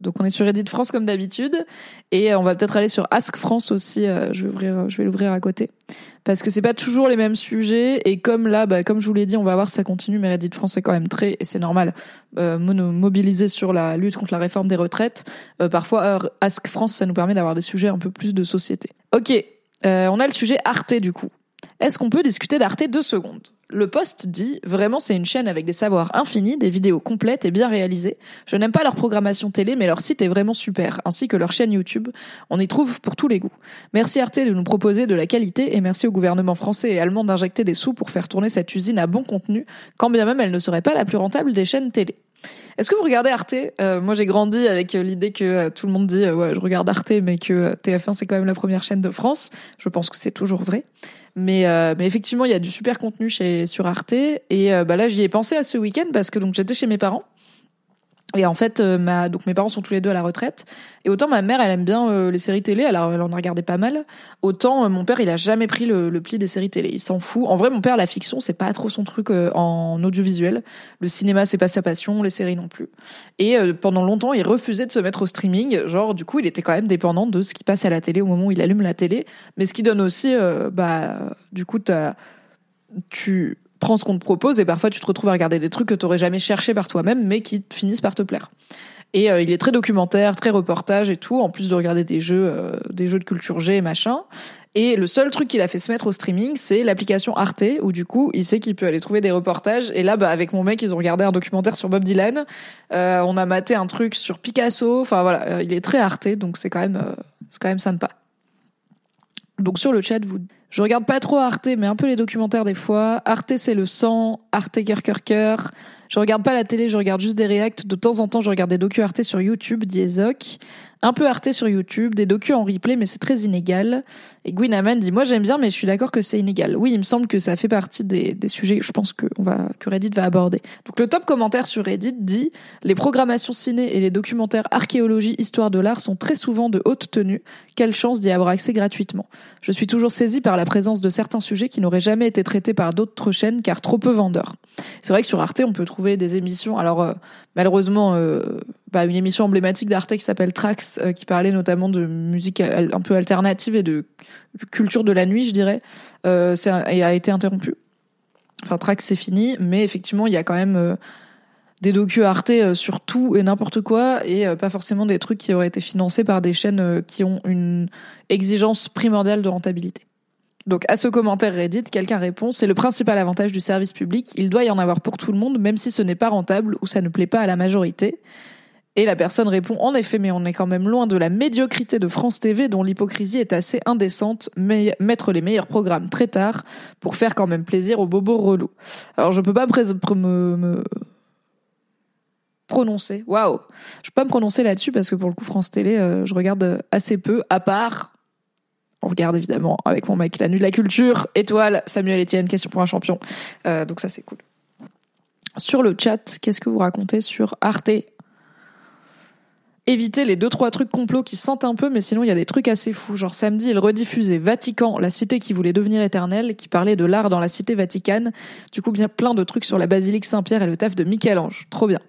Donc on est sur Reddit France comme d'habitude et on va peut-être aller sur Ask France aussi. euh, je vais ouvrir, je vais l'ouvrir à côté parce que c'est pas toujours les mêmes sujets et comme là, bah, comme je vous l'ai dit, on va voir si ça continue. Mais Reddit France est quand même très et c'est normal euh, mobilisé sur la lutte contre la réforme des retraites. Euh, parfois euh, Ask France, ça nous permet d'avoir des sujets un peu plus de société. Ok, euh, on a le sujet Arte du coup. Est-ce qu'on peut discuter d'Arte deux secondes? Le poste dit vraiment c'est une chaîne avec des savoirs infinis, des vidéos complètes et bien réalisées. Je n'aime pas leur programmation télé, mais leur site est vraiment super, ainsi que leur chaîne YouTube. On y trouve pour tous les goûts. Merci Arte de nous proposer de la qualité et merci au gouvernement français et allemand d'injecter des sous pour faire tourner cette usine à bon contenu, quand bien même elle ne serait pas la plus rentable des chaînes télé. Est-ce que vous regardez Arte? Euh, Moi, j'ai grandi avec euh, l'idée que euh, tout le monde dit ouais, je regarde Arte, mais que euh, TF1 c'est quand même la première chaîne de France. Je pense que c'est toujours vrai. Mais, mais effectivement, il y a du super contenu chez sur Arte. Et bah là, j'y ai pensé à ce week-end parce que donc j'étais chez mes parents. Et en fait, euh, donc mes parents sont tous les deux à la retraite. Et autant ma mère, elle aime bien euh, les séries télé, alors elle en a regardé pas mal. Autant euh, mon père, il a jamais pris le, pli des séries télé. Il s'en fout. En vrai, mon père, la fiction, c'est pas trop son truc en audiovisuel. Le cinéma, c'est pas sa passion, les séries non plus. Et pendant longtemps, il refusait de se mettre au streaming. Genre, du coup, il était quand même dépendant de ce qui passe à la télé au moment où il allume la télé. Mais ce qui donne aussi, bah, du coup, t'as- tu prends ce qu'on te propose et parfois tu te retrouves à regarder des trucs que tu n'aurais jamais cherché par toi-même mais qui finissent par te plaire. Et euh, il est très documentaire, très reportage et tout, en plus de regarder des jeux, euh, des jeux de culture G et machin. Et le seul truc qu'il a fait se mettre au streaming, c'est l'application Arte, où du coup, il sait qu'il peut aller trouver des reportages. Et là, bah, avec mon mec, ils ont regardé un documentaire sur Bob Dylan. Euh, on a maté un truc sur Picasso. Enfin voilà, il est très Arte, donc c'est quand même, c'est quand même sympa. Donc sur le chat, vous, je regarde pas trop Arte, mais un peu les documentaires des fois. Arte, c'est le sang. Arte, cœur, cœur, cœur. Je regarde pas la télé, je regarde juste des réacts. De temps en temps, je regarde des docus Arte sur YouTube, dit Ezoc. Un peu Arte sur YouTube, des docus en replay, mais c'est très inégal. Et Gwyn dit, moi j'aime bien, mais je suis d'accord que c'est inégal. Oui, il me semble que ça fait partie des, des sujets, je pense que, Reddit va aborder. Donc le top commentaire sur Reddit dit, les programmations ciné et les documentaires archéologie, histoire de l'art sont très souvent de haute tenue. Quelle chance d'y avoir accès gratuitement. Je suis toujours saisie par la présence de certains sujets qui n'auraient jamais été traités par d'autres chaînes car trop peu vendeurs. C'est vrai que sur Arte, on peut trouver des émissions. Alors euh, malheureusement, euh, bah, une émission emblématique d'Arte qui s'appelle Trax, euh, qui parlait notamment de musique un peu alternative et de culture de la nuit, je dirais, euh, et a été interrompue. Enfin, Trax, c'est fini, mais effectivement, il y a quand même euh, des docus Arte euh, sur tout et n'importe quoi, et pas forcément des trucs qui auraient été financés par des chaînes qui ont une exigence primordiale de rentabilité. Donc à ce commentaire Reddit, quelqu'un répond c'est le principal avantage du service public, il doit y en avoir pour tout le monde, même si ce n'est pas rentable ou ça ne plaît pas à la majorité. Et la personne répond en effet, mais on est quand même loin de la médiocrité de France TV dont l'hypocrisie est assez indécente, mais mettre les meilleurs programmes très tard pour faire quand même plaisir aux bobos relous. Alors je peux pas me prononcer, waouh, je peux pas me prononcer là-dessus parce que pour le coup France Télé, euh, je regarde assez peu, à part on regarde évidemment avec mon mec La Nuit de la Culture, Étoile, Samuel Etienne, Question pour un champion. Euh, donc ça c'est cool. Sur le chat, qu'est-ce que vous racontez sur Arte? Évitez les deux trois trucs complots qui sentent un peu, mais sinon il y a des trucs assez fous. Genre samedi, il rediffusait Vatican, la cité qui voulait devenir éternelle, qui parlait de l'art dans la cité vaticane. Du coup, bien plein de trucs sur la basilique Saint-Pierre et le taf de Michel-Ange. Trop bien.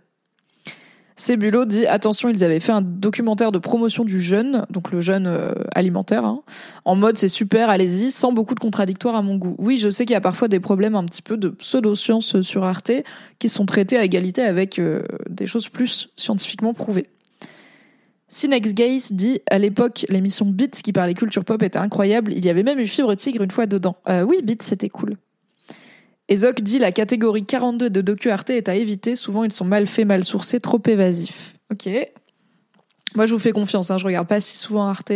Cébulot dit attention, ils avaient fait un documentaire de promotion du jeûne, donc le jeûne euh, alimentaire, hein, en mode c'est super, allez-y, sans beaucoup de contradictoires à mon goût. Oui, je sais qu'il y a parfois des problèmes un petit peu de pseudo-sciences sur Arte qui sont traités à égalité avec euh, des choses plus scientifiquement prouvées. Gaze dit à l'époque l'émission Beats qui parlait culture pop était incroyable, il y avait même eu Fibre Tigre une fois dedans. Euh, oui, Beats c'était cool. Ezoc dit la catégorie 42 de docu Arte est à éviter. Souvent, ils sont mal faits, mal sourcés, trop évasifs. Ok. Moi, je vous fais confiance. Hein, je regarde pas si souvent Arte.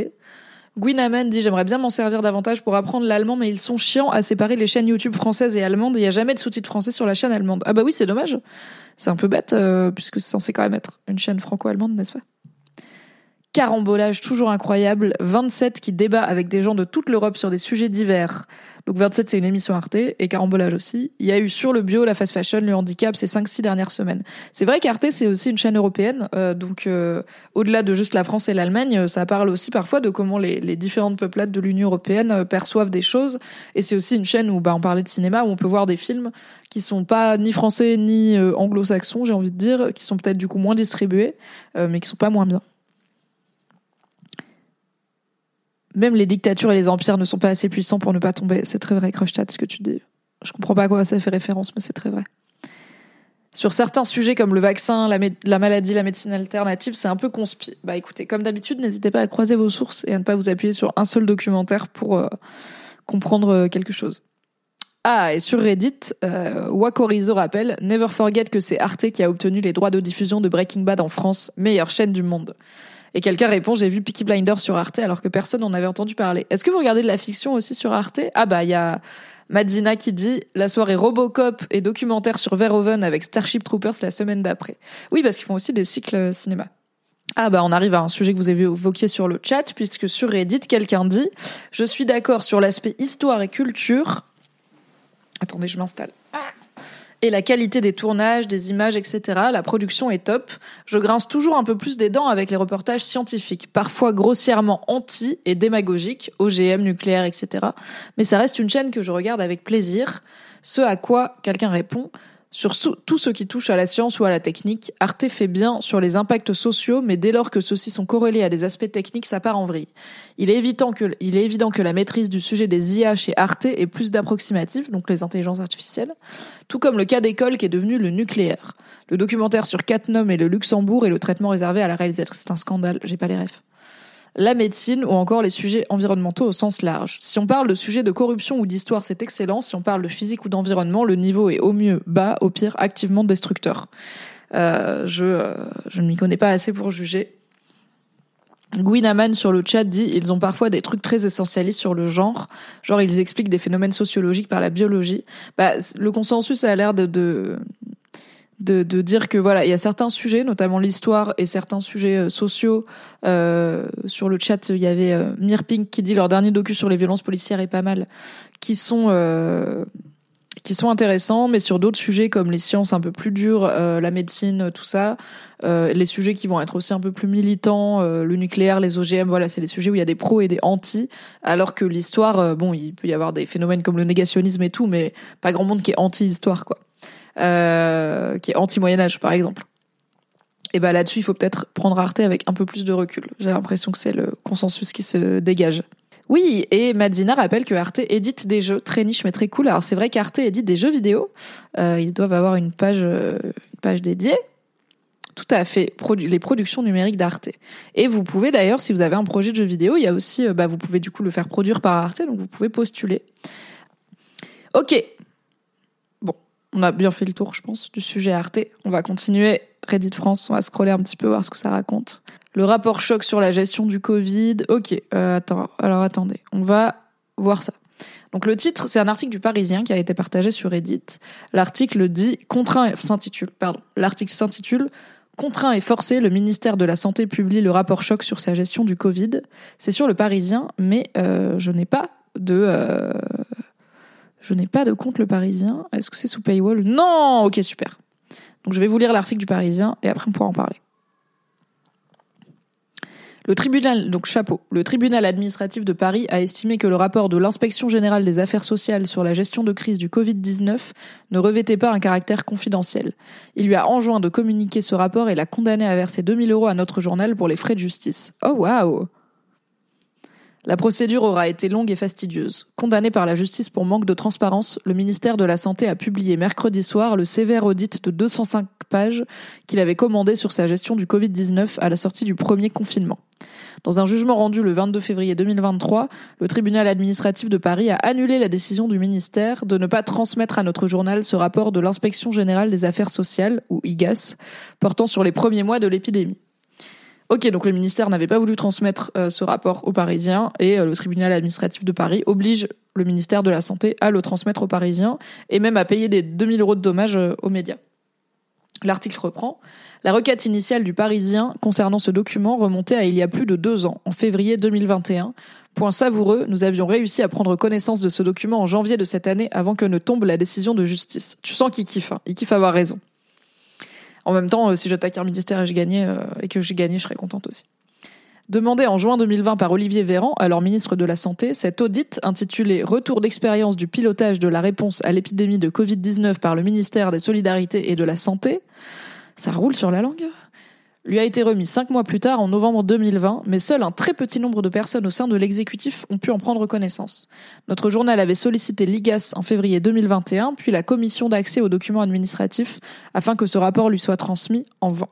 Gwyn dit J'aimerais bien m'en servir davantage pour apprendre l'allemand, mais ils sont chiants à séparer les chaînes YouTube françaises et allemandes. Il n'y a jamais de sous-titres français sur la chaîne allemande. Ah bah oui, c'est dommage. C'est un peu bête, euh, puisque c'est censé quand même être une chaîne franco-allemande, n'est-ce pas? Carambolage toujours incroyable, 27 qui débat avec des gens de toute l'Europe sur des sujets divers. Donc 27 c'est une émission Arte et carambolage aussi. Il y a eu sur le bio, la fast fashion, le handicap ces 5-6 dernières semaines. C'est vrai qu'Arte c'est aussi une chaîne européenne, euh, donc euh, au-delà de juste la France et l'Allemagne, ça parle aussi parfois de comment les, les différentes peuplades de l'Union européenne euh, perçoivent des choses. Et c'est aussi une chaîne où bah, on parlait de cinéma, où on peut voir des films qui sont pas ni français ni anglo-saxons, j'ai envie de dire, qui sont peut-être du coup moins distribués, mais qui sont pas moins bien. Même les dictatures et les empires ne sont pas assez puissants pour ne pas tomber. C'est très vrai, Krogstad, ce que tu dis. Je comprends pas à quoi ça fait référence, mais c'est très vrai. Sur certains sujets comme le vaccin, la, maladie, la médecine alternative, c'est un peu conspi. Bah écoutez, comme d'habitude, n'hésitez pas à croiser vos sources et à ne pas vous appuyer sur un seul documentaire pour euh, comprendre euh, quelque chose. Ah, et sur Reddit, euh, Wakorizo rappelle Never forget que c'est Arte qui a obtenu les droits de diffusion de Breaking Bad en France, meilleure chaîne du monde. Et quelqu'un répond, j'ai vu Peaky Blinders sur Arte alors que personne n'en avait entendu parler. Est-ce que vous regardez de la fiction aussi sur Arte? Ah bah il y a Madzina qui dit la soirée Robocop et documentaire sur Verhoeven avec Starship Troopers la semaine d'après. Oui, parce qu'ils font aussi des cycles cinéma. Ah bah on arrive à un sujet que vous avez évoqué sur le chat puisque sur Reddit quelqu'un dit je suis d'accord sur l'aspect histoire et culture. Attendez, je m'installe et la qualité des tournages, des images, etc. La production est top. Je grince toujours un peu plus des dents avec les reportages scientifiques, parfois grossièrement anti et démagogiques, OGM, nucléaire, etc. Mais ça reste une chaîne que je regarde avec plaisir. Ce à quoi quelqu'un répond sur tout ce qui touche à la science ou à la technique, Arte fait bien sur les impacts sociaux, mais dès lors que ceux-ci sont corrélés à des aspects techniques, ça part en vrille. Il est, évident que, la maîtrise du sujet des IA chez Arte est plus d'approximatif, donc les intelligences artificielles, tout comme le cas d'école qui est devenu le nucléaire. Le documentaire sur Catnum et le Luxembourg et le traitement réservé à la réalisatrice, c'est un scandale, j'ai pas les rêves la médecine ou encore les sujets environnementaux au sens large. Si on parle de sujets de corruption ou d'histoire, c'est excellent. Si on parle de physique ou d'environnement, le niveau est au mieux bas, au pire activement destructeur. Euh, je, euh, je ne m'y connais pas assez pour juger. Gwyn sur le chat dit ils ont parfois des trucs très essentialistes sur le genre, genre ils expliquent des phénomènes sociologiques par la biologie. Bah, le consensus a l'air de, de de, de, dire que voilà, il y a certains sujets, notamment l'histoire et certains sujets euh, sociaux. Euh, sur le chat, il y avait euh, Mirpink qui dit leur dernier docu sur les violences policières est pas mal, qui sont euh, qui sont intéressants, mais sur d'autres sujets comme les sciences un peu plus dures, euh, la médecine, tout ça, les sujets qui vont être aussi un peu plus militants, le nucléaire, les OGM, voilà, c'est les sujets où il y a des pros et des anti, alors que l'histoire, bon, il peut y avoir des phénomènes comme le négationnisme et tout, mais pas grand monde qui est anti-histoire, quoi. Euh, qui est anti-Moyen Âge, par exemple. Et ben là-dessus, il faut peut-être prendre Arte avec un peu plus de recul. J'ai l'impression que c'est le consensus qui se dégage. Oui, et Madzina rappelle que Arte édite des jeux très niches mais très cool. Alors c'est vrai qu'Arte édite des jeux vidéo. Euh, ils doivent avoir une page, euh, une page dédiée. Tout à fait, les productions numériques d'Arte. Et vous pouvez d'ailleurs, si vous avez un projet de jeu vidéo, il y a aussi, bah, vous pouvez du coup le faire produire par Arte, donc vous pouvez postuler. Ok, on a bien fait le tour, je pense, du sujet Arte. On va continuer Reddit France, on va scroller un petit peu, voir ce que ça raconte. Le rapport choc sur la gestion du Covid. Ok, euh, attends, alors attendez, on va voir ça. Donc le titre, c'est un article du Parisien qui a été partagé sur Reddit. L'article dit contraint s'intitule, pardon, l'article s'intitule Contraint et forcé, le ministère de la Santé publie le rapport choc sur sa gestion du Covid. C'est sur le Parisien, mais euh, je n'ai pas de euh, je n'ai pas de compte Le Parisien. Est-ce que c'est sous paywall Non Ok, super. Donc je vais vous lire l'article du Parisien et après on pourra en parler. Le tribunal, donc chapeau, le tribunal administratif de Paris a estimé que le rapport de l'inspection générale des affaires sociales sur la gestion de crise du Covid-19 ne revêtait pas un caractère confidentiel. Il lui a enjoint de communiquer ce rapport et l'a condamné à verser 2000 euros à notre journal pour les frais de justice. Oh waouh la procédure aura été longue et fastidieuse. Condamné par la justice pour manque de transparence, le ministère de la Santé a publié mercredi soir le sévère audit de 205 pages qu'il avait commandé sur sa gestion du Covid-19 à la sortie du premier confinement. Dans un jugement rendu le 22 février 2023, le tribunal administratif de Paris a annulé la décision du ministère de ne pas transmettre à notre journal ce rapport de l'inspection générale des affaires sociales, ou IGAS, portant sur les premiers mois de l'épidémie. Ok, donc le ministère n'avait pas voulu transmettre euh, ce rapport aux Parisiens et euh, le tribunal administratif de Paris oblige le ministère de la Santé à le transmettre aux Parisiens et même à payer des 2000 euros de dommages euh, aux médias. L'article reprend. La requête initiale du Parisien concernant ce document remontait à il y a plus de deux ans, en février 2021. Point savoureux, nous avions réussi à prendre connaissance de ce document en janvier de cette année avant que ne tombe la décision de justice. Tu sens qu'il kiffe, hein. il kiffe avoir raison. En même temps, euh, si j'attaque un ministère et, je euh, et que j'ai gagné, je serais contente aussi. Demandé en juin 2020 par Olivier Véran, alors ministre de la Santé, cet audit intitulé Retour d'expérience du pilotage de la réponse à l'épidémie de Covid-19 par le ministère des Solidarités et de la Santé, ça roule sur la langue? Lui a été remis cinq mois plus tard, en novembre 2020, mais seul un très petit nombre de personnes au sein de l'exécutif ont pu en prendre connaissance. Notre journal avait sollicité l'IGAS en février 2021, puis la commission d'accès aux documents administratifs, afin que ce rapport lui soit transmis en vain.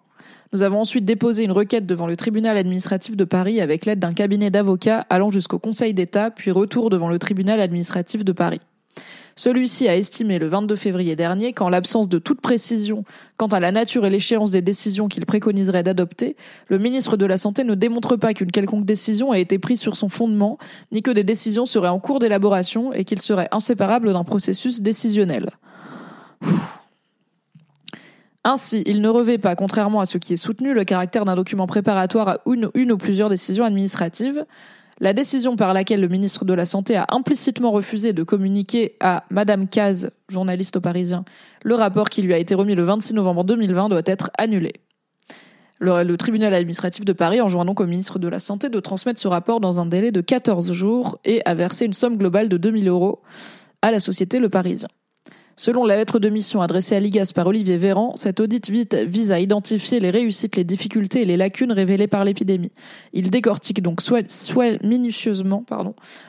Nous avons ensuite déposé une requête devant le tribunal administratif de Paris avec l'aide d'un cabinet d'avocats allant jusqu'au Conseil d'État, puis retour devant le tribunal administratif de Paris. Celui-ci a estimé le 22 février dernier qu'en l'absence de toute précision quant à la nature et l'échéance des décisions qu'il préconiserait d'adopter, le ministre de la Santé ne démontre pas qu'une quelconque décision a été prise sur son fondement, ni que des décisions seraient en cours d'élaboration et qu'il serait inséparable d'un processus décisionnel. Ainsi, il ne revêt pas, contrairement à ce qui est soutenu, le caractère d'un document préparatoire à une, une ou plusieurs décisions administratives, la décision par laquelle le ministre de la Santé a implicitement refusé de communiquer à Madame Caz, journaliste au Parisien, le rapport qui lui a été remis le 26 novembre 2020 doit être annulé. Le, tribunal administratif de Paris enjoint donc au ministre de la Santé de transmettre ce rapport dans un délai de 14 jours et a versé une somme globale de 2000 euros à la société Le Parisien. Selon la lettre de mission adressée à l'IGAS par Olivier Véran, cet audit vise à identifier les réussites, les difficultés et les lacunes révélées par l'épidémie. Il décortique donc soit, minutieusement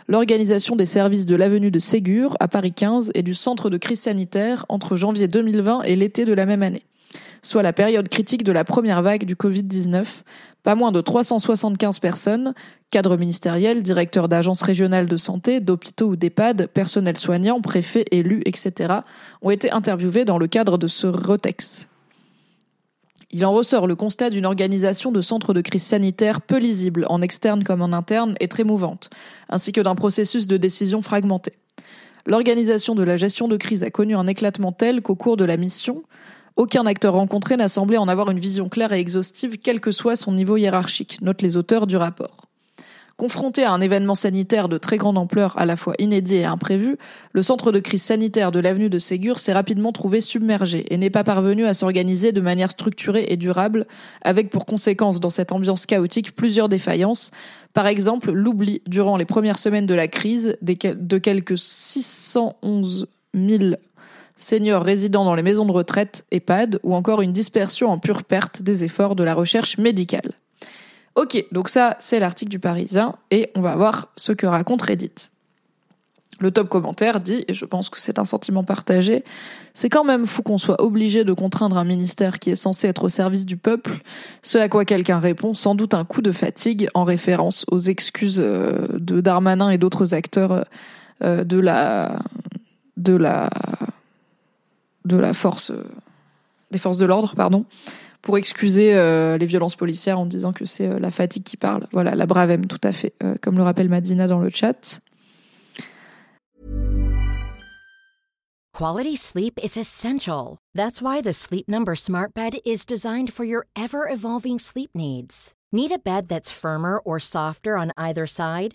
l'organisation des services de l'avenue de Ségur à Paris 15 et du centre de crise sanitaire entre janvier 2020 et l'été de la même année soit la période critique de la première vague du Covid-19. Pas moins de 375 personnes, cadres ministériels, directeurs d'agences régionales de santé, d'hôpitaux ou d'EHPAD, personnel soignant, préfets, élus, etc., ont été interviewés dans le cadre de ce RETEX. Il en ressort le constat d'une organisation de centres de crise sanitaire peu lisible, en externe comme en interne, et très mouvante, ainsi que d'un processus de décision fragmenté. L'organisation de la gestion de crise a connu un éclatement tel qu'au cours de la mission, aucun acteur rencontré n'a semblé en avoir une vision claire et exhaustive, quel que soit son niveau hiérarchique, notent les auteurs du rapport. Confronté à un événement sanitaire de très grande ampleur, à la fois inédit et imprévu, le centre de crise sanitaire de l'avenue de Ségur s'est rapidement trouvé submergé et n'est pas parvenu à s'organiser de manière structurée et durable, avec pour conséquence dans cette ambiance chaotique plusieurs défaillances. Par exemple, l'oubli durant les premières semaines de la crise de quelques 611 000 seniors résidant dans les maisons de retraite, EHPAD, ou encore une dispersion en pure perte des efforts de la recherche médicale. Ok, donc ça, c'est l'article du Parisien, et on va voir ce que raconte Reddit. Le top commentaire dit, et je pense que c'est un sentiment partagé, c'est quand même fou qu'on soit obligé de contraindre un ministère qui est censé être au service du peuple, ce à quoi quelqu'un répond, sans doute un coup de fatigue, en référence aux excuses euh, de Darmanin et d'autres acteurs euh, de la de la de la force, euh, des forces de l'ordre, pardon, pour excuser euh, les violences policières en disant que c'est euh, la fatigue qui parle. Voilà, la bravem, tout à fait, comme le rappelle Madina dans le chat. Quality sleep is essential. That's why the Sleep Number Smart Bed is designed for your ever-evolving sleep needs. Need a bed that's firmer or softer on either side?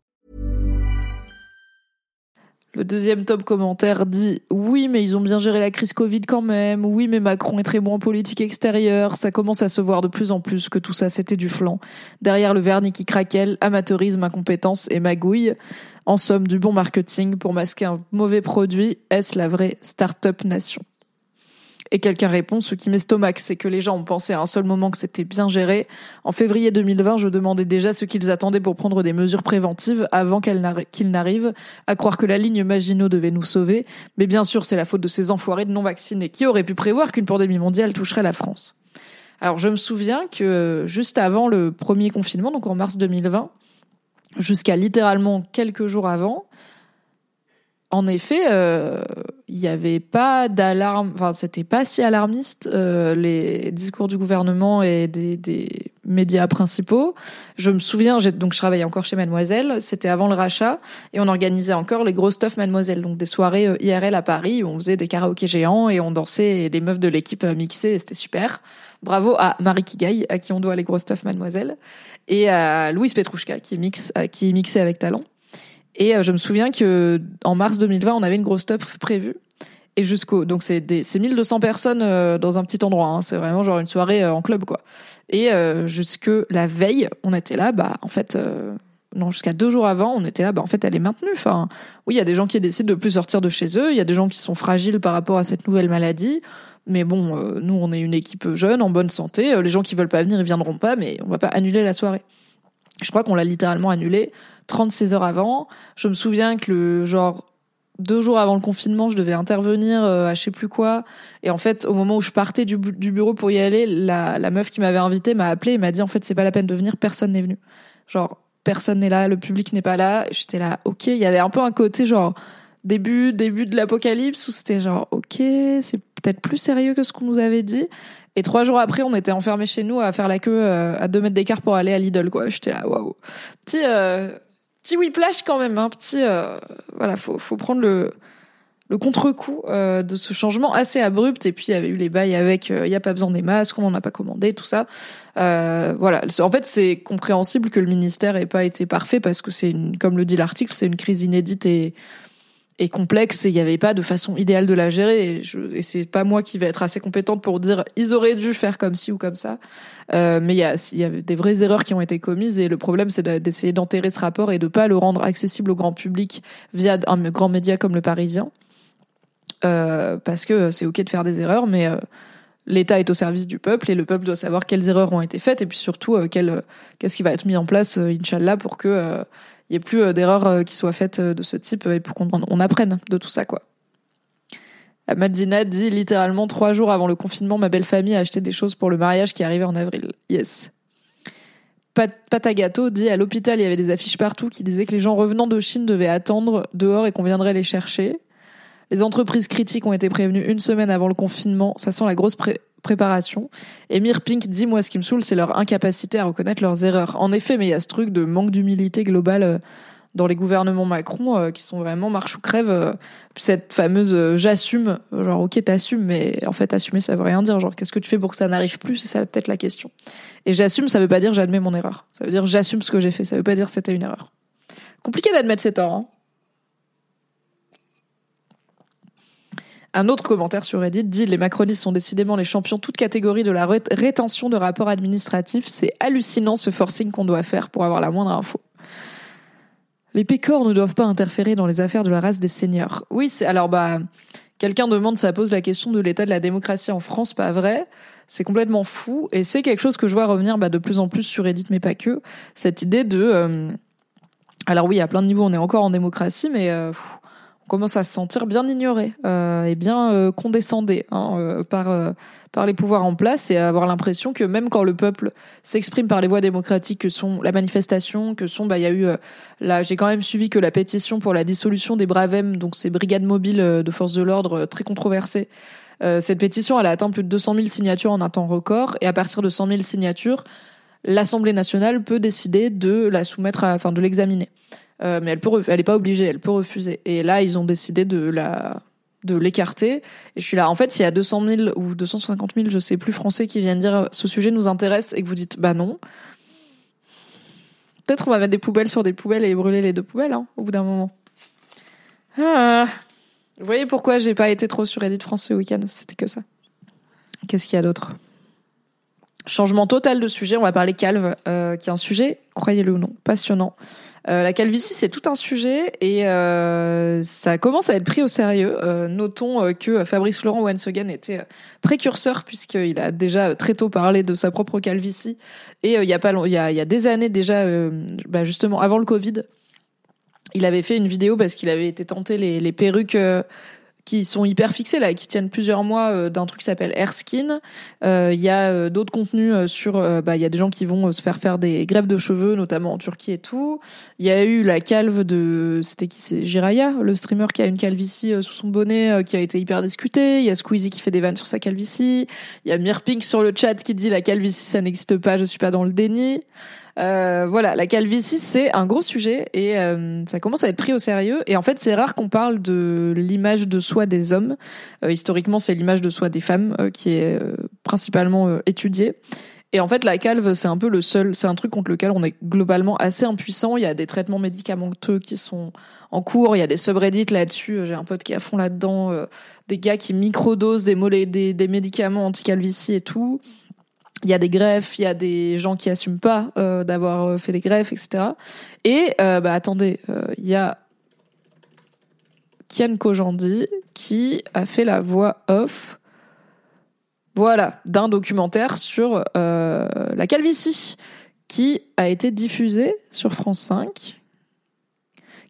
Le deuxième top commentaire dit oui, mais ils ont bien géré la crise Covid quand même. Oui, mais Macron est très bon en politique extérieure. Ça commence à se voir de plus en plus que tout ça c'était du flanc. Derrière le vernis qui craquelle, amateurisme, incompétence et magouille. En somme, du bon marketing pour masquer un mauvais produit. Est-ce la vraie start-up nation? Et quelqu'un répond, ce qui m'estomaque, c'est que les gens ont pensé à un seul moment que c'était bien géré. En février 2020, je demandais déjà ce qu'ils attendaient pour prendre des mesures préventives avant qu'ils n'arrivent, à croire que la ligne Maginot devait nous sauver. Mais bien sûr, c'est la faute de ces enfoirés de non vaccinés qui auraient pu prévoir qu'une pandémie mondiale toucherait la France. Alors, je me souviens que juste avant le premier confinement, donc en mars 2020, jusqu'à littéralement quelques jours avant, en effet, euh, il n'y avait pas d'alarme, enfin, c'était pas si alarmiste, euh, les discours du gouvernement et des, des, médias principaux. Je me souviens, donc je travaillais encore chez Mademoiselle, c'était avant le rachat, et on organisait encore les gros stuff Mademoiselle, donc des soirées euh, IRL à Paris où on faisait des karaokés géants et on dansait et les meufs de l'équipe mixaient et c'était super. Bravo à Marie Kigaï, à qui on doit les gros stuff Mademoiselle, et à Louise Petrouchka, qui mixe, qui mixait avec talent. Et euh, je me souviens que en mars 2020, on avait une grosse top prévue. Et jusqu'au donc c'est des c'est 1200 personnes euh, dans un petit endroit. Hein. C'est vraiment genre une soirée euh, en club quoi. Et jusque la veille, on était là. Bah en fait. non, jusqu'à deux jours avant, on était là. Bah, en fait, elle est maintenue. Enfin, oui, il y a des gens qui décident de plus sortir de chez eux. Il y a des gens qui sont fragiles par rapport à cette nouvelle maladie. Mais bon, nous, on est une équipe jeune, en bonne santé. les gens qui veulent pas venir, ils viendront pas. Mais on va pas annuler la soirée. Je crois qu'on l'a littéralement annulé 36 heures avant. Je me souviens que le genre deux jours avant le confinement, je devais intervenir euh, à je sais plus quoi. Et en fait, au moment où je partais du, bureau pour y aller, la, meuf qui m'avait invité m'a appelé et m'a dit en fait c'est pas la peine de venir, personne n'est venu. Genre personne n'est là, le public n'est pas là. J'étais là, ok. Il y avait un peu un côté genre début début de l'apocalypse où c'était genre ok, c'est peut-être plus sérieux que ce qu'on nous avait dit. Et trois jours après, on était enfermés chez nous à faire la queue euh, à deux mètres d'écart pour aller à Lidl, quoi. J'étais là, waouh. Petit, euh, petit whiplash quand même, hein. Petit, euh, voilà, faut, faut prendre le, le contre-coup euh, de ce changement assez abrupt. Et puis, il y avait eu les bails avec, il n'y a pas besoin des masques, on n'en a pas commandé, tout ça. voilà. En fait, c'est compréhensible que le ministère ait pas été parfait parce que c'est comme le dit l'article, c'est une crise inédite et et complexe et il n'y avait pas de façon idéale de la gérer. Et, et c'est pas moi qui vais être assez compétente pour dire ils auraient dû faire comme ci ou comme ça. Euh, mais il y a, des vraies erreurs qui ont été commises et le problème c'est d'essayer d'enterrer ce rapport et de pas le rendre accessible au grand public via un grand média comme le Parisien. Euh, parce que c'est ok de faire des erreurs mais euh, l'État est au service du peuple et le peuple doit savoir quelles erreurs ont été faites et puis surtout qu'est-ce qui va être mis en place euh, pour que il n'y ait plus euh, d'erreurs euh, qui soient faites euh, de ce type et pour qu'on on apprenne de tout ça, quoi. Madina dit littéralement trois jours avant le confinement, ma belle famille a acheté des choses pour le mariage qui arrivait en avril. Yes. Patagato dit à l'hôpital, il y avait des affiches partout qui disaient que les gens revenant de Chine devaient attendre dehors et qu'on viendrait les chercher. Les entreprises critiques ont été prévenues une semaine avant le confinement. Ça sent la grosse préparation. Et Pink dit, moi, ce qui me saoule, c'est leur incapacité à reconnaître leurs erreurs. En effet, mais il y a ce truc de manque d'humilité globale euh, dans les gouvernements Macron euh, qui sont vraiment marche ou crève. Euh, cette fameuse j'assume, genre ok t'assumes, mais en fait assumer ça veut rien dire. Genre qu'est-ce que tu fais pour que ça n'arrive plus? C'est ça peut-être la question. Et j'assume, ça veut pas dire j'admets mon erreur. Ça veut dire j'assume ce que j'ai fait. Ça veut pas dire c'était une erreur. Compliqué d'admettre ses torts. Hein. Un autre commentaire sur Reddit dit les macronistes sont décidément les champions toute catégorie de la rétention de rapports administratifs. C'est hallucinant ce forcing qu'on doit faire pour avoir la moindre info. Les pécores ne doivent pas interférer dans les affaires de la race des seigneurs. Oui, alors bah quelqu'un demande, ça pose la question de l'état de la démocratie en France, pas vrai? C'est complètement fou et c'est quelque chose que je vois revenir bah, de plus en plus sur Reddit, mais pas que. Cette idée de euh, alors oui, à plein de niveaux, on est encore en démocratie, mais euh, commence à se sentir bien ignoré euh, et bien euh, condescendé hein, euh, par par les pouvoirs en place et avoir l'impression que même quand le peuple s'exprime par les voies démocratiques que sont la manifestation, que sont bah il y a eu là j'ai quand même suivi que la pétition pour la dissolution des Bravem donc ces brigades mobiles de forces de l'ordre très controversées cette pétition elle a atteint plus de 200 000 signatures en un temps record et à partir de 100 000 signatures l'Assemblée nationale peut décider de la soumettre à, enfin de l'examiner. Euh, mais elle peut, elle est pas obligée, elle peut refuser. Et là, ils ont décidé de la de l'écarter. Et je suis là. En fait, s'il y a 200 000 ou 250 000, je sais plus, français qui viennent dire ce sujet nous intéresse et que vous dites bah non, peut-être on va mettre des poubelles sur des poubelles et brûler les deux poubelles hein, au bout d'un moment. Ah. Vous voyez pourquoi j'ai pas été trop sur Reddit France ce week-end? C'était que ça. Qu'est-ce qu'il y a d'autre? Changement total de sujet, on va parler calve, euh, qui est un sujet, croyez-le ou non, passionnant. Euh, la calvitie, c'est tout un sujet et euh, ça commence à être pris au sérieux. Euh, notons euh, que Fabrice Laurent again était précurseur puisqu'il a déjà très tôt parlé de sa propre calvitie et il y a y a, il y a des années déjà, bah justement avant le Covid, il avait fait une vidéo parce qu'il avait été tenté les perruques qui sont hyper fixés là, qui tiennent plusieurs mois euh, d'un truc qui s'appelle Airskin. Euh, il y a euh, d'autres contenus sur, bah il y a des gens qui vont se faire faire des greffes de cheveux, notamment en Turquie et tout. Il y a eu la calve de, c'était qui c'est Jiraya, le streamer qui a une calvitie sous son bonnet, qui a été hyper discuté. Il y a Squeezie qui fait des vannes sur sa calvitie. Il y a Mirpink sur le chat qui dit la calvitie ça n'existe pas, je suis pas dans le déni. Euh, voilà, la calvitie, c'est un gros sujet et euh, ça commence à être pris au sérieux. Et en fait, c'est rare qu'on parle de l'image de soi des hommes. Euh, historiquement, c'est l'image de soi des femmes qui est principalement étudiée. Et en fait, la calve, c'est un peu le seul, c'est un truc contre lequel on est globalement assez impuissant. Il y a des traitements médicamenteux qui sont en cours. Il y a des subreddits là-dessus. J'ai un pote qui est à fond là-dedans. des gars qui microdosent des, des, des médicaments anti-calvitie et tout il y a des greffes, il y a des gens qui assument pas euh, d'avoir euh, fait des greffes, etc. Et euh, bah attendez, il y a Kian Kojandi qui a fait la voix off, voilà, d'un documentaire sur la calvitie qui a été diffusé sur France 5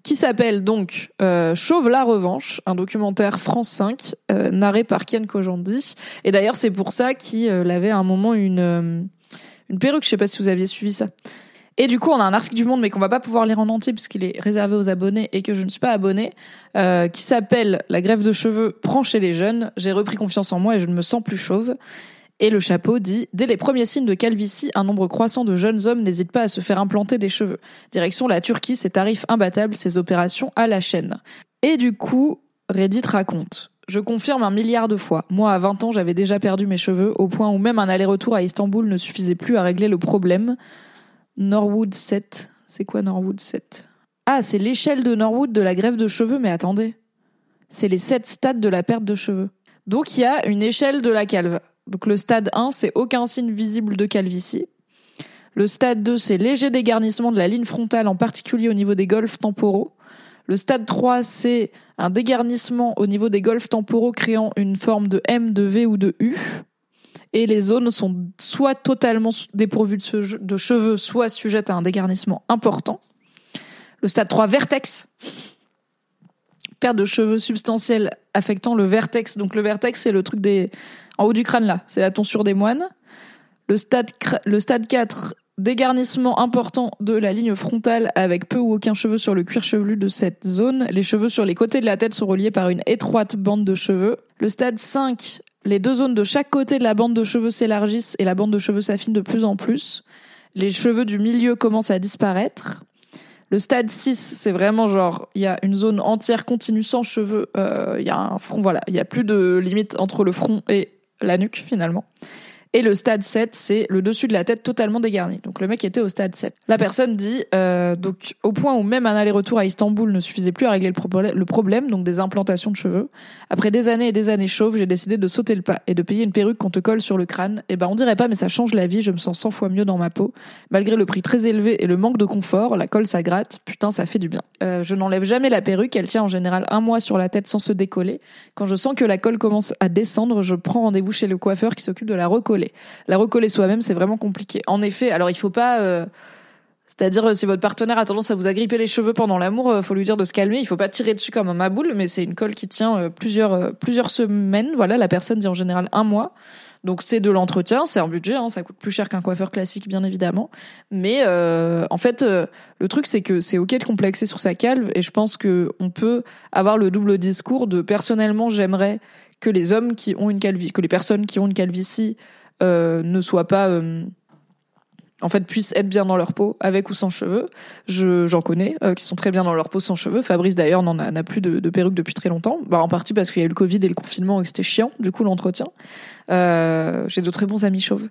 qui s'appelle donc euh, Chauve la revanche, un documentaire France 5 euh, narré par Ken Kojandi. Et d'ailleurs, c'est pour ça qu'il euh, avait à un moment une euh, une perruque. Je sais pas si vous aviez suivi ça. Et du coup, on a un article du Monde, mais qu'on va pas pouvoir lire en entier puisqu'il est réservé aux abonnés et que je ne suis pas abonné, euh, qui s'appelle La grève de cheveux prend chez les jeunes. J'ai repris confiance en moi et je ne me sens plus chauve. Et le chapeau dit Dès les premiers signes de calvitie, un nombre croissant de jeunes hommes n'hésitent pas à se faire implanter des cheveux. Direction la Turquie, ses tarifs imbattables, ses opérations à la chaîne. Et du coup, Reddit raconte je confirme un milliard de fois. Moi, à 20 ans, j'avais déjà perdu mes cheveux, au point où même un aller-retour à Istanbul ne suffisait plus à régler le problème. Norwood 7. C'est quoi Norwood 7 Ah, c'est l'échelle de Norwood de la grève de cheveux, mais attendez. C'est les 7 stades de la perte de cheveux. Donc il y a une échelle de la calve. Donc le stade 1, c'est aucun signe visible de calvitie. Le stade 2, c'est léger dégarnissement de la ligne frontale, en particulier au niveau des golfs temporaux. Le stade 3, c'est un dégarnissement au niveau des golfs temporaux créant une forme de M, de V ou de U. Et les zones sont soit totalement dépourvues de cheveux, soit sujettes à un dégarnissement important. Le stade 3, vertex. Perte de cheveux substantiels affectant le vertex. Donc le vertex, c'est le truc des, en haut du crâne là, c'est la tonsure des moines. Le stade, le stade 4, dégarnissement important de la ligne frontale avec peu ou aucun cheveu sur le cuir chevelu de cette zone. Les cheveux sur les côtés de la tête sont reliés par une étroite bande de cheveux. Le stade 5, les deux zones de chaque côté de la bande de cheveux s'élargissent et la bande de cheveux s'affine de plus en plus. Les cheveux du milieu commencent à disparaître. Le stade 6, c'est vraiment genre, il y a une zone entière continue sans cheveux, euh, il y a un front, voilà, il y a plus de limite entre le front et la nuque finalement. Et le stade 7, c'est le dessus de la tête totalement dégarni. Donc le mec était au stade 7. La personne dit, euh, donc au point où même un aller-retour à Istanbul ne suffisait plus à régler le, problème, donc des implantations de cheveux. Après des années et des années chauves, j'ai décidé de sauter le pas et de payer une perruque qu'on te colle sur le crâne. Et eh ben on dirait pas, mais ça change la vie. Je me sens 100 fois mieux dans ma peau, malgré le prix très élevé et le manque de confort. La colle ça gratte, putain ça fait du bien. Euh, je n'enlève jamais la perruque, elle tient en général un mois sur la tête sans se décoller. Quand je sens que la colle commence à descendre, je prends rendez-vous chez le coiffeur qui s'occupe de la recoller. La recoller soi-même, c'est vraiment compliqué. En effet, alors il faut pas. Euh, c'est-à-dire, euh, si votre partenaire a tendance à vous agripper les cheveux pendant l'amour, euh, faut lui dire de se calmer. Il faut pas tirer dessus comme un maboule, mais c'est une colle qui tient plusieurs plusieurs semaines. Voilà, la personne dit en général un mois. Donc c'est de l'entretien, c'est un budget, hein, ça coûte plus cher qu'un coiffeur classique bien évidemment. Mais en fait, le truc c'est que c'est ok de complexer sur sa calve et je pense que on peut avoir le double discours de personnellement j'aimerais que les hommes qui ont une calvitie, que les personnes qui ont une calvitie ne soient pas euh, en fait puissent être bien dans leur peau avec ou sans cheveux. Je j'en connais euh, qui sont très bien dans leur peau sans cheveux. Fabrice d'ailleurs n'en a, n'a plus de, perruque depuis très longtemps. Bah, en partie parce qu'il y a eu le Covid et le confinement et que c'était chiant du coup l'entretien. Euh, j'ai de très bons amis chauves.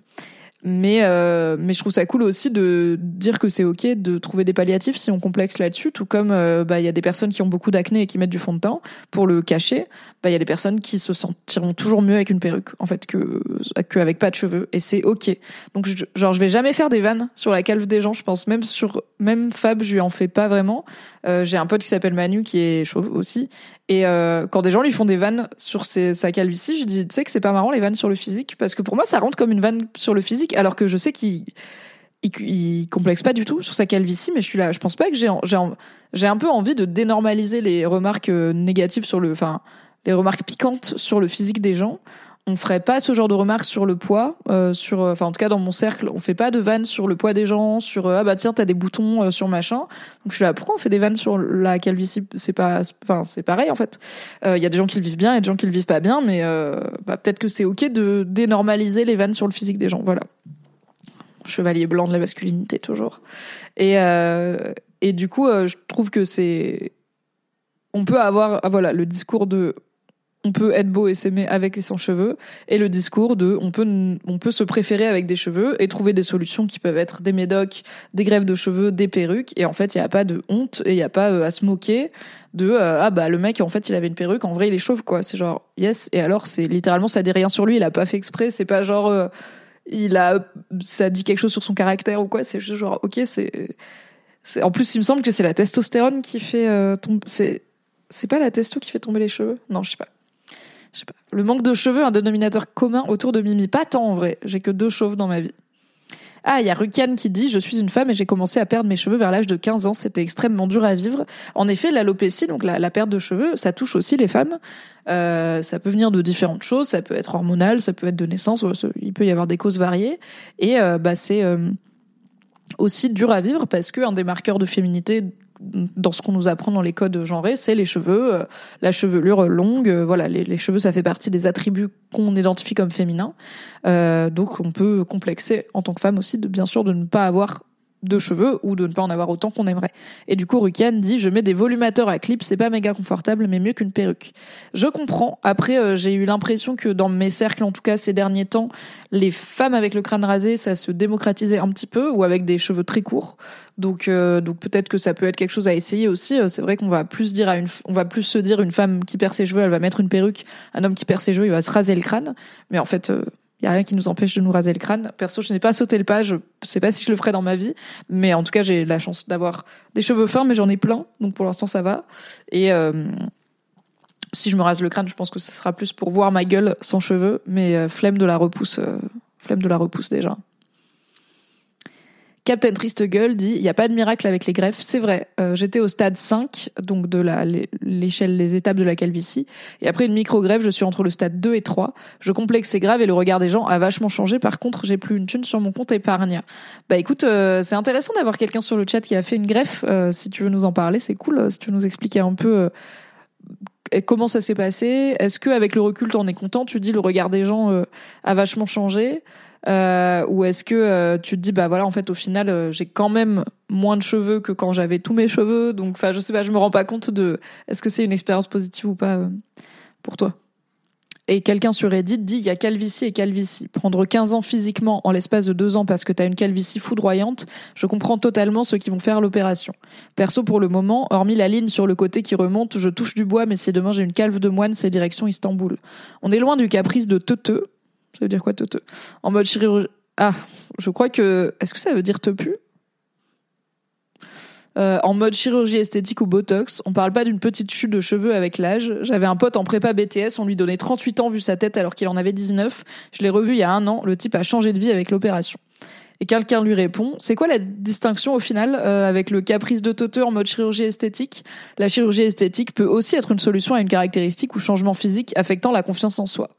Mais euh, mais je trouve ça cool aussi de dire que c'est ok de trouver des palliatifs si on complexe là-dessus tout comme euh, bah il y a des personnes qui ont beaucoup d'acné et qui mettent du fond de teint pour le cacher. Bah il y a des personnes qui se sentiront toujours mieux avec une perruque en fait que qu'avec pas de cheveux. Et c'est ok. Donc je, genre je vais jamais faire des vannes sur la calve des gens. Je pense même sur même Fab je lui en fais pas vraiment. Euh, j'ai un pote qui s'appelle Manu qui est chauve aussi et euh, quand des gens lui font des vannes sur sa calvitie, je dis, tu sais que c'est pas marrant les vannes sur le physique, parce que pour moi, ça rentre comme une vanne sur le physique, alors que je sais qu'il il, complexe pas du tout sur sa calvitie, mais je suis là, je pense pas que j'ai un peu envie de dénormaliser les remarques euh, négatives sur enfin les remarques piquantes sur le physique des gens on ferait pas ce genre de remarques sur le poids, euh, sur, enfin en tout cas dans mon cercle, on fait pas de vannes sur le poids des gens, sur euh, ah bah tiens t'as des boutons euh, sur machin. Donc je suis là, pourquoi on fait des vannes sur la calvitie? C'est pas, enfin c'est pareil en fait. Il y a des gens qui le vivent bien, et des gens qui le vivent pas bien, mais bah, peut-être que c'est ok de dénormaliser les vannes sur le physique des gens. Voilà. Chevalier blanc de la masculinité toujours. Et et du coup, je trouve que c'est, on peut avoir, ah, voilà, le discours de on peut être beau et s'aimer avec et sans cheveux, et le discours de on peut, on peut se préférer avec des cheveux et trouver des solutions qui peuvent être des médocs, des greffes de cheveux, des perruques, et en fait il n'y a pas de honte et il n'y a pas euh, à se moquer de euh, ah bah le mec en fait il avait une perruque, en vrai il est chauve quoi, c'est genre yes, et alors c'est littéralement ça dit rien sur lui, il a pas fait exprès, c'est pas genre euh, il a ça dit quelque chose sur son caractère ou quoi, c'est juste genre ok c'est en plus il me semble que c'est la testostérone qui fait tomber c'est pas la testo qui fait tomber les cheveux? Non je sais pas je. Le manque de cheveux, un dénominateur commun autour de Mimi. Pas tant en vrai. J'ai que deux chauves dans ma vie. Ah, il y a Rukian qui dit Je suis une femme et j'ai commencé à perdre mes cheveux vers l'âge de 15 ans. C'était extrêmement dur à vivre. En effet, l'alopécie, donc la, perte de cheveux, ça touche aussi les femmes. Euh, ça peut venir de différentes choses. Ça peut être hormonal, ça peut être de naissance. Il peut y avoir des causes variées. Et euh, bah, c'est euh, aussi dur à vivre parce que un des marqueurs de féminité dans ce qu'on nous apprend dans les codes genrés, c'est les cheveux, euh, la chevelure longue. Euh, voilà, les, cheveux, ça fait partie des attributs qu'on identifie comme féminins. Euh, donc, on peut complexer en tant que femme aussi, de bien sûr, de ne pas avoir de cheveux ou de ne pas en avoir autant qu'on aimerait. Et du coup, Rukian dit je mets des volumateurs à clip, c'est pas méga confortable, mais mieux qu'une perruque. Je comprends. Après, euh, j'ai eu l'impression que dans mes cercles, en tout cas ces derniers temps, les femmes avec le crâne rasé, ça se démocratisait un petit peu, ou avec des cheveux très courts. Donc, euh, donc peut-être que ça peut être quelque chose à essayer aussi. Euh, c'est vrai qu'on va plus dire à une, on va plus se dire une femme qui perd ses cheveux, elle va mettre une perruque. Un homme qui perd ses cheveux, il va se raser le crâne. Mais en fait, il y a rien qui nous empêche de nous raser le crâne. Perso, je n'ai pas sauté le pas, je sais pas si je le ferai dans ma vie, mais en tout cas, j'ai la chance d'avoir des cheveux fins, mais j'en ai plein, donc pour l'instant ça va. Et euh, si je me rase le crâne, je pense que ce sera plus pour voir ma gueule sans cheveux, mais euh, flemme de la repousse, euh, flemme de la repousse déjà. Captain Triste Gueule dit il n'y a pas de miracle avec les greffes. C'est vrai. Euh, j'étais au stade 5, donc de l'échelle, les étapes de la calvitie. Et après une micro-greffe, je suis entre le stade 2 et 3. Je complexe c'est grave et le regard des gens a vachement changé. Par contre, j'ai plus une thune sur mon compte épargne. Bah écoute, euh, c'est intéressant d'avoir quelqu'un sur le chat qui a fait une greffe. Euh, si tu veux nous en parler, c'est cool. si tu veux nous expliquer un peu comment ça s'est passé. Est-ce que avec le recul, t'en es content? Tu dis le regard des gens a vachement changé euh, ou est-ce que euh, tu te dis bah voilà en fait au final euh, j'ai quand même moins de cheveux que quand j'avais tous mes cheveux donc enfin je sais pas je me rends pas compte de est-ce que c'est une expérience positive ou pas pour toi? Et quelqu'un sur Reddit dit il y a calvitie et calvitie. Prendre 15 ans physiquement en l'espace de deux ans parce que tu as une calvitie foudroyante, je comprends totalement ceux qui vont faire l'opération. Perso, pour le moment, hormis la ligne sur le côté qui remonte, je touche du bois, mais si demain j'ai une calve de moine, c'est direction Istanbul. On est loin du caprice de teuteux, ça veut dire quoi, te, En mode chirurgie. Ah, je crois que. Est-ce que ça veut dire te pu euh, en mode chirurgie esthétique ou botox. On parle pas d'une petite chute de cheveux avec l'âge. J'avais un pote en prépa BTS, on lui donnait 38 ans vu sa tête alors qu'il en avait 19. Je l'ai revu il y a un an, le type a changé de vie avec l'opération. Et quelqu'un lui répond, c'est quoi la distinction au final euh, avec le caprice de Toteux en mode chirurgie esthétique? La chirurgie esthétique peut aussi être une solution à une caractéristique ou changement physique affectant la confiance en soi.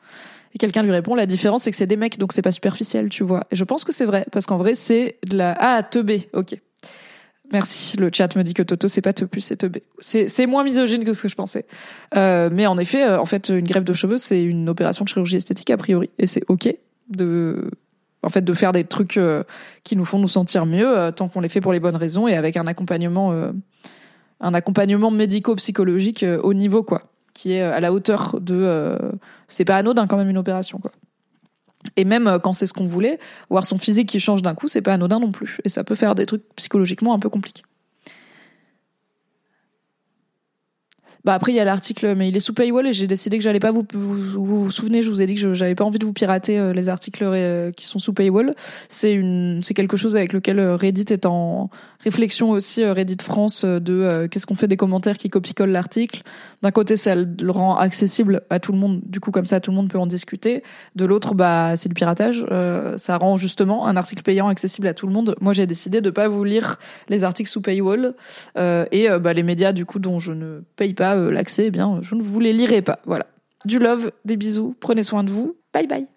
Et quelqu'un lui répond, la différence c'est que c'est des mecs, donc c'est pas superficiel, tu vois. Et je pense que c'est vrai, parce qu'en vrai c'est de la... Ah, teubé, ok. Merci. Le chat me dit que Toto c'est pas teubé, c'est teubé. C'est moins misogyne que ce que je pensais. Euh, mais en effet, euh, en fait, une greffe de cheveux c'est une opération de chirurgie esthétique a priori, et c'est ok de en fait de faire des trucs euh, qui nous font nous sentir mieux euh, tant qu'on les fait pour les bonnes raisons et avec un accompagnement un accompagnement médico-psychologique au niveau quoi qui est à la hauteur de. Euh, c'est pas anodin quand même une opération quoi. Et même euh, quand c'est ce qu'on voulait, voir son physique qui change d'un coup, c'est pas anodin non plus. Et ça peut faire des trucs psychologiquement un peu compliqués. Bah après il y a l'article, mais il est sous paywall et j'ai décidé que j'allais pas vous, vous vous souvenez, je vous ai dit que j'avais pas envie de vous pirater euh, les articles euh, qui sont sous paywall. C'est une, c'est quelque chose avec lequel euh, Reddit est en réflexion aussi, Reddit France, de qu'est-ce qu'on fait des commentaires qui copie-collent l'article. D'un côté, ça le rend accessible à tout le monde, du coup comme ça tout le monde peut en discuter. De l'autre, bah c'est du piratage. ça rend justement un article payant accessible à tout le monde. Moi j'ai décidé de pas vous lire les articles sous paywall et bah, les médias du coup dont je ne paye pas euh, l'accès, eh bien, je ne vous les lirai pas. Voilà. Du love, des bisous, prenez soin de vous. Bye bye.